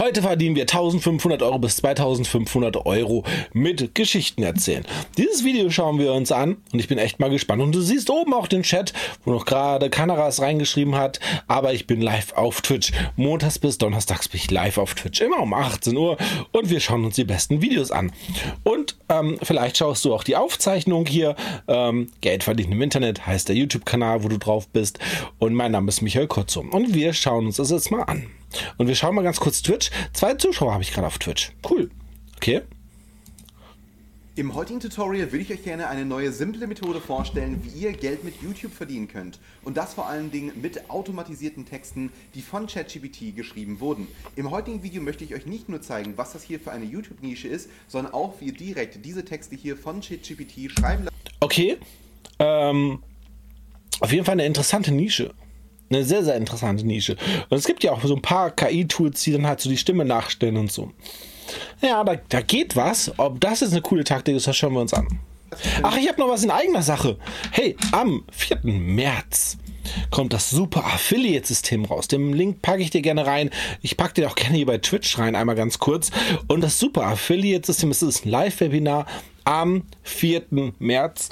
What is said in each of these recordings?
Heute verdienen wir 1500 Euro bis 2500 Euro mit Geschichten erzählen. Dieses Video schauen wir uns an und ich bin echt mal gespannt. Und du siehst oben auch den Chat, wo noch gerade Kanaras reingeschrieben hat, aber ich bin live auf Twitch. Montags bis Donnerstags bin ich live auf Twitch, immer um 18 Uhr und wir schauen uns die besten Videos an. Und ähm, vielleicht schaust du auch die Aufzeichnung hier. Ähm, Geld verdienen im Internet heißt der YouTube-Kanal, wo du drauf bist. Und mein Name ist Michael Kurzum. Und wir schauen uns das jetzt mal an. Und wir schauen mal ganz kurz Twitch. Zwei Zuschauer habe ich gerade auf Twitch. Cool. Okay. Im heutigen Tutorial will ich euch gerne eine neue simple Methode vorstellen, wie ihr Geld mit YouTube verdienen könnt. Und das vor allen Dingen mit automatisierten Texten, die von ChatGPT geschrieben wurden. Im heutigen Video möchte ich euch nicht nur zeigen, was das hier für eine YouTube-Nische ist, sondern auch, wie ihr direkt diese Texte hier von ChatGPT schreiben lasst. Okay. Ähm, auf jeden Fall eine interessante Nische eine sehr, sehr interessante Nische. Und es gibt ja auch so ein paar KI-Tools, die dann halt so die Stimme nachstellen und so. Ja, da, da geht was. Ob das jetzt eine coole Taktik ist, das schauen wir uns an. Ach, ich habe noch was in eigener Sache. Hey, am 4. März kommt das super Affiliate-System raus. Den Link packe ich dir gerne rein. Ich packe dir auch gerne hier bei Twitch rein, einmal ganz kurz. Und das super Affiliate-System ist ein Live-Webinar am 4. März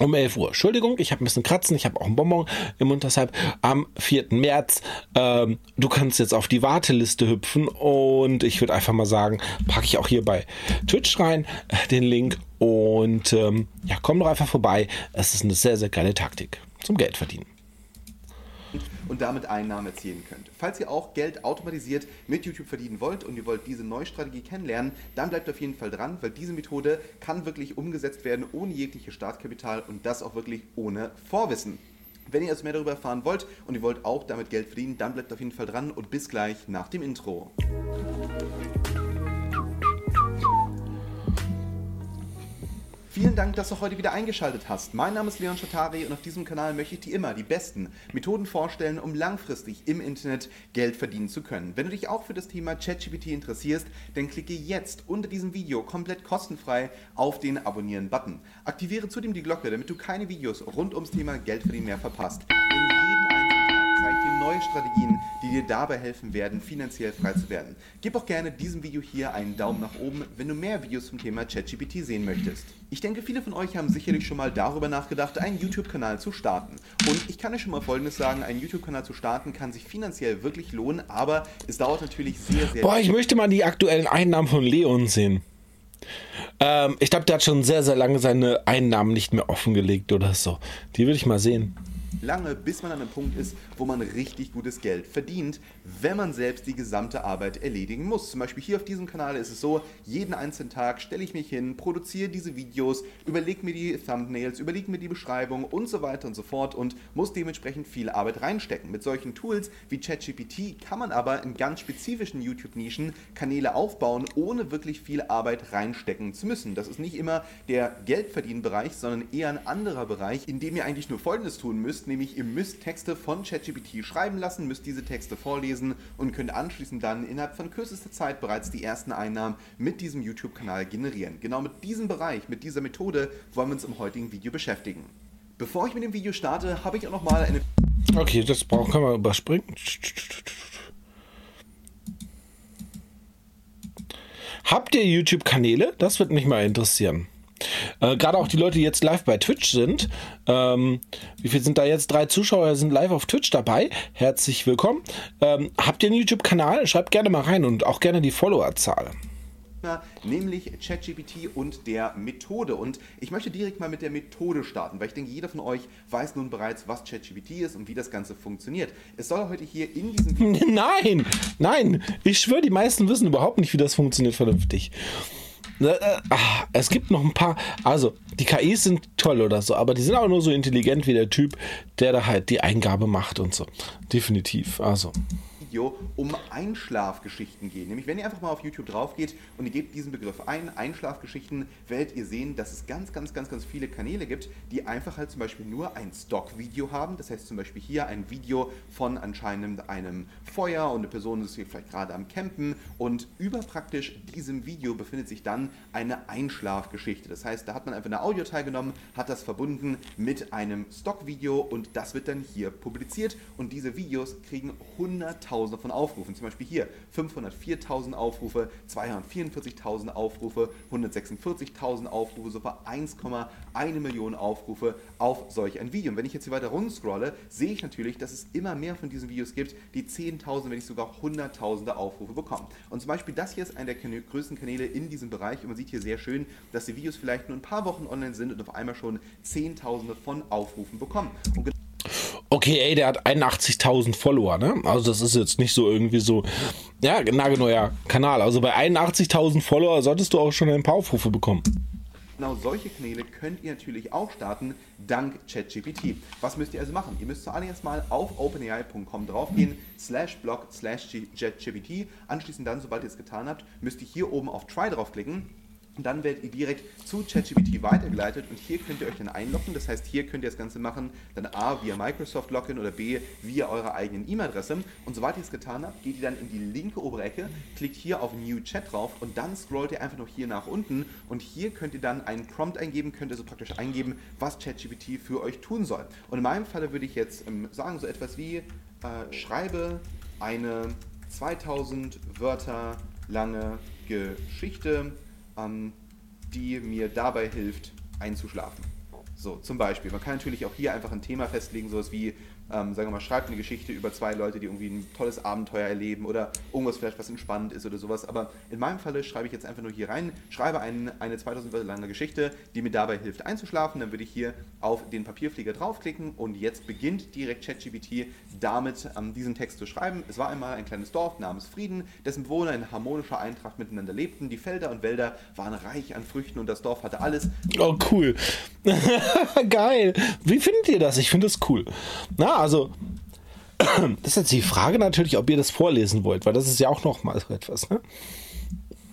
um 11 Uhr. Entschuldigung, ich habe ein bisschen Kratzen, ich habe auch einen Bonbon im Mund, deshalb am 4. März. Ähm, du kannst jetzt auf die Warteliste hüpfen und ich würde einfach mal sagen, packe ich auch hier bei Twitch rein äh, den Link und ähm, ja, komm doch einfach vorbei. Es ist eine sehr, sehr geile Taktik zum Geld verdienen und damit Einnahmen erzielen könnt. Falls ihr auch Geld automatisiert mit YouTube verdienen wollt und ihr wollt diese neue Strategie kennenlernen, dann bleibt auf jeden Fall dran, weil diese Methode kann wirklich umgesetzt werden ohne jegliche Startkapital und das auch wirklich ohne Vorwissen. Wenn ihr also mehr darüber erfahren wollt und ihr wollt auch damit Geld verdienen, dann bleibt auf jeden Fall dran und bis gleich nach dem Intro. Vielen Dank, dass du heute wieder eingeschaltet hast. Mein Name ist Leon Schatari und auf diesem Kanal möchte ich dir immer die besten Methoden vorstellen, um langfristig im Internet Geld verdienen zu können. Wenn du dich auch für das Thema ChatGPT interessierst, dann klicke jetzt unter diesem Video komplett kostenfrei auf den Abonnieren-Button. Aktiviere zudem die Glocke, damit du keine Videos rund ums Thema Geld verdienen mehr verpasst. Neue Strategien, die dir dabei helfen werden, finanziell frei zu werden. Gib auch gerne diesem Video hier einen Daumen nach oben, wenn du mehr Videos zum Thema ChatGPT sehen möchtest. Ich denke, viele von euch haben sicherlich schon mal darüber nachgedacht, einen YouTube-Kanal zu starten. Und ich kann euch schon mal Folgendes sagen, einen YouTube-Kanal zu starten kann sich finanziell wirklich lohnen, aber es dauert natürlich sehr, sehr... Boah, ich möchte mal die aktuellen Einnahmen von Leon sehen. Ähm, ich glaube, der hat schon sehr, sehr lange seine Einnahmen nicht mehr offengelegt oder so. Die will ich mal sehen lange, bis man an einem Punkt ist, wo man richtig gutes Geld verdient, wenn man selbst die gesamte Arbeit erledigen muss. Zum Beispiel hier auf diesem Kanal ist es so, jeden einzelnen Tag stelle ich mich hin, produziere diese Videos, überlege mir die Thumbnails, überlege mir die Beschreibung und so weiter und so fort und muss dementsprechend viel Arbeit reinstecken. Mit solchen Tools wie ChatGPT kann man aber in ganz spezifischen YouTube-Nischen Kanäle aufbauen, ohne wirklich viel Arbeit reinstecken zu müssen. Das ist nicht immer der Geldverdienbereich, sondern eher ein anderer Bereich, in dem ihr eigentlich nur Folgendes tun müsst, nämlich ihr müsst Texte von ChatGPT schreiben lassen, müsst diese Texte vorlesen und könnt anschließend dann innerhalb von kürzester Zeit bereits die ersten Einnahmen mit diesem YouTube-Kanal generieren. Genau mit diesem Bereich, mit dieser Methode wollen wir uns im heutigen Video beschäftigen. Bevor ich mit dem Video starte, habe ich auch noch mal eine... Okay, das brauchen wir überspringen. Habt ihr YouTube-Kanäle? Das wird mich mal interessieren. Äh, Gerade auch die Leute, die jetzt live bei Twitch sind. Ähm, wie viel sind da jetzt? Drei Zuschauer sind live auf Twitch dabei. Herzlich willkommen. Ähm, habt ihr einen YouTube-Kanal? Schreibt gerne mal rein und auch gerne die Followerzahl. Nämlich ChatGPT und der Methode. Und ich möchte direkt mal mit der Methode starten, weil ich denke, jeder von euch weiß nun bereits, was ChatGPT ist und wie das Ganze funktioniert. Es soll heute hier in diesem Video. Nein, nein, ich schwöre, die meisten wissen überhaupt nicht, wie das funktioniert vernünftig. Äh, äh, ah, es gibt noch ein paar, also die KIs sind toll oder so, aber die sind auch nur so intelligent wie der Typ, der da halt die Eingabe macht und so. Definitiv, also. Video um Einschlafgeschichten gehen. Nämlich, wenn ihr einfach mal auf YouTube drauf geht und ihr gebt diesen Begriff ein, Einschlafgeschichten, werdet ihr sehen, dass es ganz, ganz, ganz, ganz viele Kanäle gibt, die einfach halt zum Beispiel nur ein Stock-Video haben. Das heißt zum Beispiel hier ein Video von anscheinend einem Feuer und eine Person ist hier vielleicht gerade am Campen und über praktisch diesem Video befindet sich dann eine Einschlafgeschichte. Das heißt, da hat man einfach eine Audio teilgenommen, hat das verbunden mit einem Stock-Video und das wird dann hier publiziert und diese Videos kriegen 100.000 Tausende von Aufrufen. Zum Beispiel hier 504.000 Aufrufe, 244.000 Aufrufe, 146.000 Aufrufe, sogar 1,1 Millionen Aufrufe auf solch ein Video. Und wenn ich jetzt hier weiter runter scrolle, sehe ich natürlich, dass es immer mehr von diesen Videos gibt, die 10.000, wenn nicht sogar Hunderttausende Aufrufe bekommen. Und zum Beispiel das hier ist einer der größten Kanäle in diesem Bereich und man sieht hier sehr schön, dass die Videos vielleicht nur ein paar Wochen online sind und auf einmal schon Zehntausende von Aufrufen bekommen. Und Okay, ey, der hat 81.000 Follower, ne? Also das ist jetzt nicht so irgendwie so, ja, nagelneuer Kanal. Also bei 81.000 Follower solltest du auch schon ein paar Aufrufe bekommen. Genau solche Kanäle könnt ihr natürlich auch starten, dank ChatGPT. Was müsst ihr also machen? Ihr müsst zuallererst mal auf openai.com draufgehen, slash blog, slash ChatGPT. Anschließend dann, sobald ihr es getan habt, müsst ihr hier oben auf Try draufklicken und dann werdet ihr direkt zu ChatGPT weitergeleitet und hier könnt ihr euch dann einloggen. Das heißt, hier könnt ihr das Ganze machen, dann A via Microsoft Login oder B via eurer eigenen E-Mail-Adresse. Und sobald ihr es getan habt, geht ihr dann in die linke obere Ecke, klickt hier auf New Chat drauf und dann scrollt ihr einfach noch hier nach unten und hier könnt ihr dann einen Prompt eingeben, könnt ihr so praktisch eingeben, was ChatGPT für euch tun soll. Und in meinem Falle würde ich jetzt ähm, sagen, so etwas wie, äh, schreibe eine 2000 Wörter lange Geschichte ähm, die mir dabei hilft, einzuschlafen. So, zum Beispiel. Man kann natürlich auch hier einfach ein Thema festlegen, sowas wie ähm, sagen wir mal, schreibt eine Geschichte über zwei Leute, die irgendwie ein tolles Abenteuer erleben oder irgendwas vielleicht, was entspannend ist oder sowas. Aber in meinem Falle schreibe ich jetzt einfach nur hier rein, schreibe ein, eine 2000 Wörter lange Geschichte, die mir dabei hilft einzuschlafen. Dann würde ich hier auf den Papierflieger draufklicken und jetzt beginnt direkt ChatGPT damit, ähm, diesen Text zu schreiben. Es war einmal ein kleines Dorf namens Frieden, dessen Bewohner in harmonischer Eintracht miteinander lebten. Die Felder und Wälder waren reich an Früchten und das Dorf hatte alles. Oh, cool. Geil. Wie findet ihr das? Ich finde das cool. Na, also, das ist jetzt die Frage natürlich, ob ihr das vorlesen wollt, weil das ist ja auch nochmal so etwas. Ne?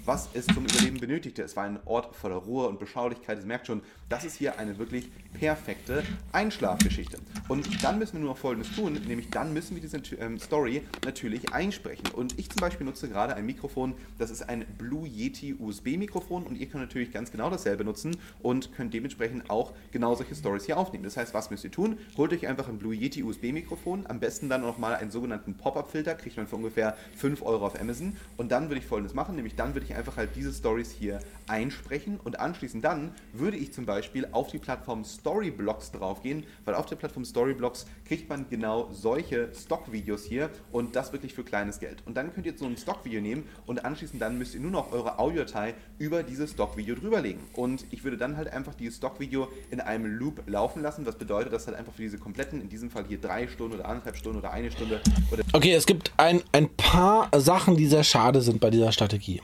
Was es zum Überleben benötigte. Es war ein Ort voller Ruhe und Beschaulichkeit. Es merkt schon, das ist hier eine wirklich perfekte Einschlafgeschichte. Und dann müssen wir nur noch Folgendes tun, nämlich dann müssen wir diese ähm, Story natürlich einsprechen. Und ich zum Beispiel nutze gerade ein Mikrofon, das ist ein Blue Yeti USB-Mikrofon und ihr könnt natürlich ganz genau dasselbe nutzen und könnt dementsprechend auch genau solche Stories hier aufnehmen. Das heißt, was müsst ihr tun? Holt euch einfach ein Blue Yeti USB-Mikrofon, am besten dann nochmal einen sogenannten Pop-Up-Filter, kriegt man für ungefähr 5 Euro auf Amazon. Und dann würde ich Folgendes machen, nämlich dann würde ich einfach halt diese Stories hier einsprechen und anschließend dann würde ich zum Beispiel auf die Plattform Storyblocks draufgehen, weil auf der Plattform Storyblocks kriegt man genau solche Stockvideos hier und das wirklich für kleines Geld. Und dann könnt ihr so ein Stockvideo nehmen und anschließend dann müsst ihr nur noch eure Audiodatei über dieses Stockvideo drüberlegen. Und ich würde dann halt einfach dieses Stockvideo in einem Loop laufen lassen, was bedeutet, dass halt einfach für diese kompletten, in diesem Fall hier drei Stunden oder anderthalb Stunden oder eine Stunde. Oder okay, es gibt ein, ein paar Sachen, die sehr schade sind bei dieser Strategie.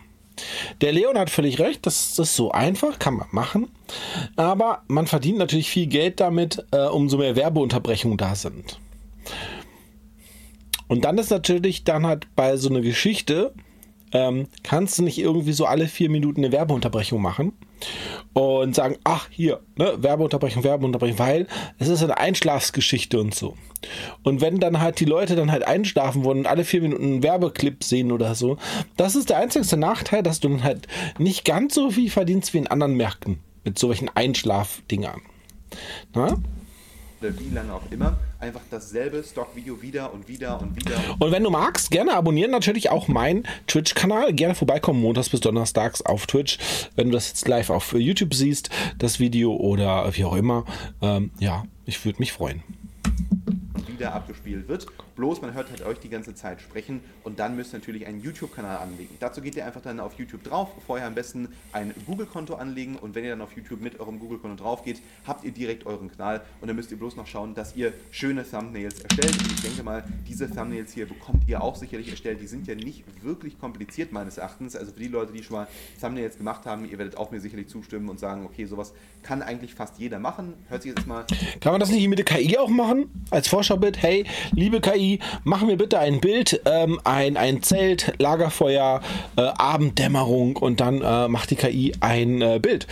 Der Leon hat völlig recht, das ist so einfach, kann man machen. Aber man verdient natürlich viel Geld damit, äh, umso mehr Werbeunterbrechungen da sind. Und dann ist natürlich dann halt bei so einer Geschichte, ähm, kannst du nicht irgendwie so alle vier Minuten eine Werbeunterbrechung machen und sagen, ach hier, ne, Werbeunterbrechung, Werbeunterbrechung, weil es ist eine Einschlafsgeschichte und so. Und wenn dann halt die Leute dann halt einschlafen wollen und alle vier Minuten einen Werbeclip sehen oder so, das ist der einzigste Nachteil, dass du dann halt nicht ganz so viel verdienst wie in anderen Märkten mit solchen Einschlafdingern. Na? Oder wie lange auch immer, einfach dasselbe Stockvideo wieder und wieder und wieder. Und wenn du magst, gerne abonnieren natürlich auch meinen Twitch-Kanal. Gerne vorbeikommen, montags bis donnerstags auf Twitch. Wenn du das jetzt live auf YouTube siehst, das Video oder wie auch immer. Ähm, ja, ich würde mich freuen wieder abgespielt wird. Bloß man hört halt euch die ganze Zeit sprechen und dann müsst ihr natürlich einen YouTube-Kanal anlegen. Dazu geht ihr einfach dann auf YouTube drauf, vorher am besten ein Google-Konto anlegen und wenn ihr dann auf YouTube mit eurem Google-Konto drauf geht, habt ihr direkt euren Kanal und dann müsst ihr bloß noch schauen, dass ihr schöne Thumbnails erstellt. Und ich denke mal, diese Thumbnails hier bekommt ihr auch sicherlich erstellt. Die sind ja nicht wirklich kompliziert meines Erachtens. Also für die Leute, die schon mal Thumbnails gemacht haben, ihr werdet auch mir sicherlich zustimmen und sagen, okay, sowas kann eigentlich fast jeder machen. Hört sich jetzt mal. Kann man das nicht mit der KI auch machen? Als Vorschaubild? Hey, liebe KI, mach mir bitte ein Bild, ähm, ein, ein Zelt, Lagerfeuer, äh, Abenddämmerung und dann äh, macht die KI ein äh, Bild.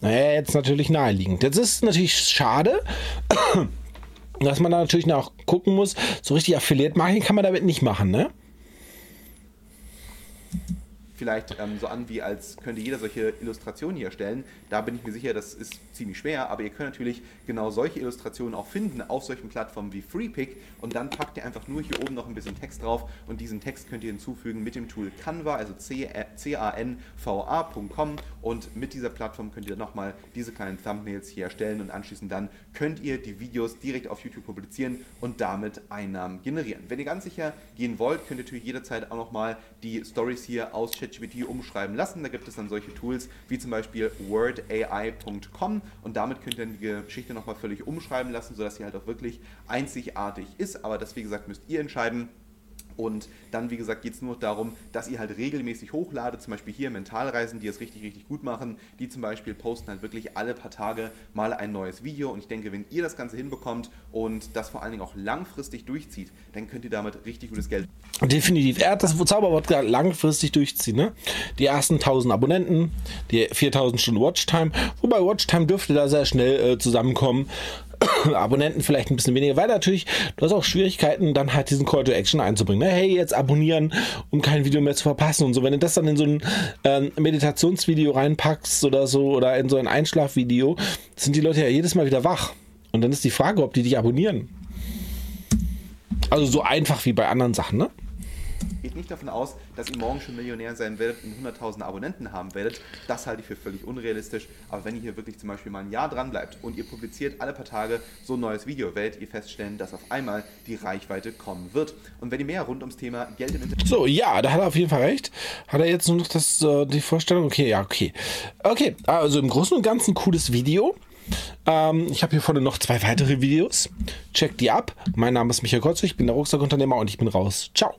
Naja, jetzt natürlich naheliegend. Jetzt ist natürlich schade, dass man da natürlich noch gucken muss. So richtig Affiliate-Marketing kann man damit nicht machen, ne? Vielleicht ähm, so an, wie als könnte jeder solche Illustrationen hier erstellen. Da bin ich mir sicher, das ist ziemlich schwer, aber ihr könnt natürlich genau solche Illustrationen auch finden auf solchen Plattformen wie FreePic und dann packt ihr einfach nur hier oben noch ein bisschen Text drauf und diesen Text könnt ihr hinzufügen mit dem Tool Canva, also C-A-N-V-A.com und mit dieser Plattform könnt ihr nochmal diese kleinen Thumbnails hier erstellen und anschließend dann könnt ihr die Videos direkt auf YouTube publizieren und damit Einnahmen generieren. Wenn ihr ganz sicher gehen wollt, könnt ihr natürlich jederzeit auch nochmal die Stories hier aus ChatGPT umschreiben lassen. Da gibt es dann solche Tools wie zum Beispiel wordai.com und damit könnt ihr dann die Geschichte nochmal völlig umschreiben lassen, sodass sie halt auch wirklich einzigartig ist. Aber das, wie gesagt, müsst ihr entscheiden. Und dann, wie gesagt, geht es nur darum, dass ihr halt regelmäßig hochladet, zum Beispiel hier Mentalreisen, die es richtig, richtig gut machen, die zum Beispiel posten halt wirklich alle paar Tage mal ein neues Video. Und ich denke, wenn ihr das Ganze hinbekommt und das vor allen Dingen auch langfristig durchzieht, dann könnt ihr damit richtig gutes Geld. Definitiv. Er hat das Zauberwort gerade langfristig durchziehen. Ne? Die ersten 1000 Abonnenten, die 4000 Stunden Watchtime. Wobei Watchtime dürfte da sehr schnell äh, zusammenkommen. Abonnenten vielleicht ein bisschen weniger, weil natürlich du hast auch Schwierigkeiten, dann halt diesen Call to Action einzubringen. Ne? Hey, jetzt abonnieren, um kein Video mehr zu verpassen und so. Wenn du das dann in so ein ähm, Meditationsvideo reinpackst oder so oder in so ein Einschlafvideo, sind die Leute ja jedes Mal wieder wach. Und dann ist die Frage, ob die dich abonnieren. Also so einfach wie bei anderen Sachen, ne? Geht nicht davon aus, dass ihr morgen schon Millionär sein werdet und 100.000 Abonnenten haben werdet. Das halte ich für völlig unrealistisch. Aber wenn ihr hier wirklich zum Beispiel mal ein Jahr dran bleibt und ihr publiziert alle paar Tage so ein neues Video, werdet ihr feststellen, dass auf einmal die Reichweite kommen wird. Und wenn ihr mehr rund ums Thema Geld im Internet. So, ja, da hat er auf jeden Fall recht. Hat er jetzt nur noch das, äh, die Vorstellung? Okay, ja, okay. Okay, also im Großen und Ganzen cooles Video. Ähm, ich habe hier vorne noch zwei weitere Videos. Checkt die ab. Mein Name ist Michael Kotze, ich bin der Rucksackunternehmer und ich bin raus. Ciao.